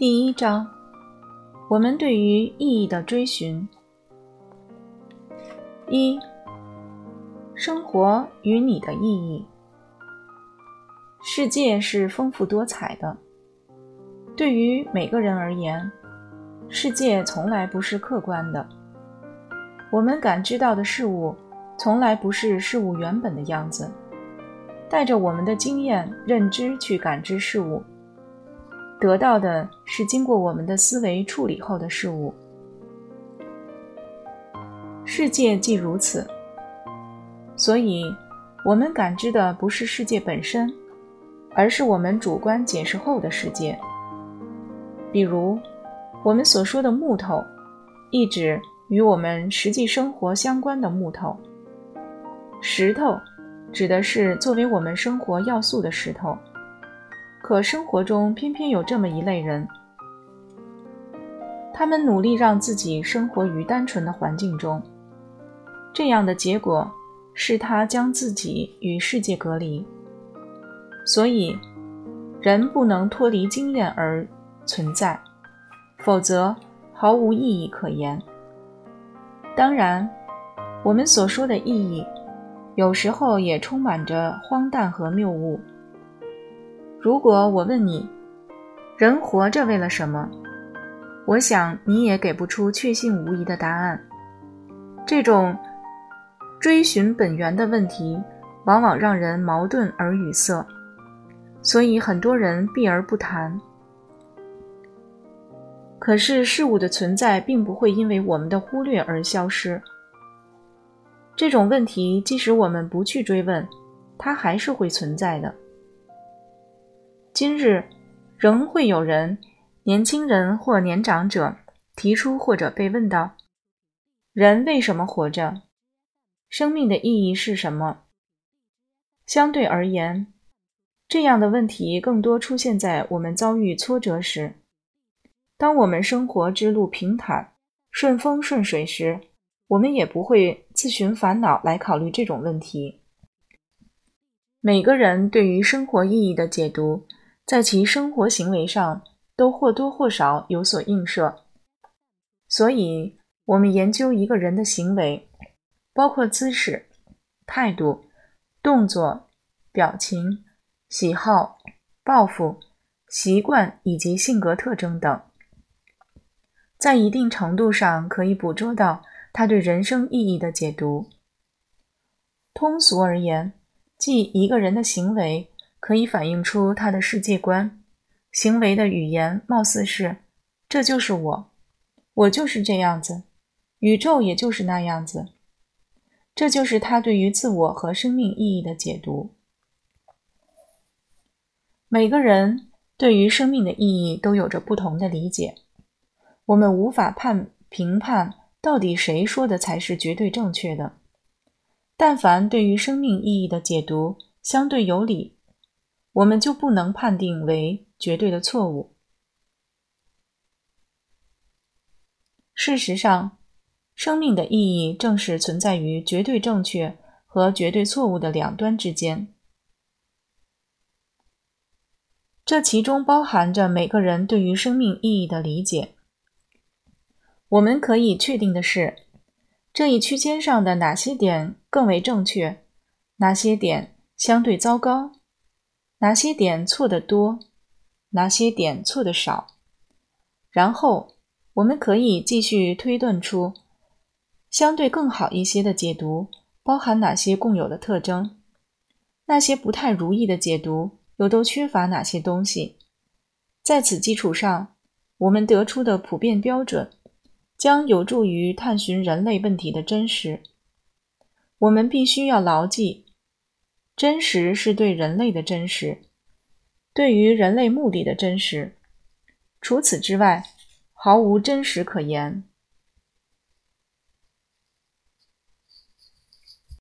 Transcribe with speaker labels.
Speaker 1: 第一章，我们对于意义的追寻。一，生活与你的意义。世界是丰富多彩的，对于每个人而言，世界从来不是客观的。我们感知到的事物，从来不是事物原本的样子，带着我们的经验、认知去感知事物。得到的是经过我们的思维处理后的事物。世界既如此，所以我们感知的不是世界本身，而是我们主观解释后的世界。比如，我们所说的木头，意指与我们实际生活相关的木头；石头，指的是作为我们生活要素的石头。可生活中偏偏有这么一类人，他们努力让自己生活于单纯的环境中，这样的结果是他将自己与世界隔离。所以，人不能脱离经验而存在，否则毫无意义可言。当然，我们所说的意义，有时候也充满着荒诞和谬误。如果我问你，人活着为了什么？我想你也给不出确信无疑的答案。这种追寻本源的问题，往往让人矛盾而语塞，所以很多人避而不谈。可是事物的存在并不会因为我们的忽略而消失。这种问题，即使我们不去追问，它还是会存在的。今日仍会有人，年轻人或年长者提出或者被问到：人为什么活着？生命的意义是什么？相对而言，这样的问题更多出现在我们遭遇挫折时。当我们生活之路平坦、顺风顺水时，我们也不会自寻烦恼来考虑这种问题。每个人对于生活意义的解读。在其生活行为上都或多或少有所映射，所以，我们研究一个人的行为，包括姿势、态度、动作、表情、喜好、抱负、习惯以及性格特征等，在一定程度上可以捕捉到他对人生意义的解读。通俗而言，即一个人的行为。可以反映出他的世界观，行为的语言貌似是：“这就是我，我就是这样子，宇宙也就是那样子。”这就是他对于自我和生命意义的解读。每个人对于生命的意义都有着不同的理解，我们无法判评判到底谁说的才是绝对正确的。但凡对于生命意义的解读相对有理。我们就不能判定为绝对的错误。事实上，生命的意义正是存在于绝对正确和绝对错误的两端之间。这其中包含着每个人对于生命意义的理解。我们可以确定的是，这一区间上的哪些点更为正确，哪些点相对糟糕。哪些点错的多，哪些点错的少，然后我们可以继续推断出相对更好一些的解读包含哪些共有的特征，那些不太如意的解读又都缺乏哪些东西。在此基础上，我们得出的普遍标准将有助于探寻人类问题的真实。我们必须要牢记。真实是对人类的真实，对于人类目的的真实。除此之外，毫无真实可言。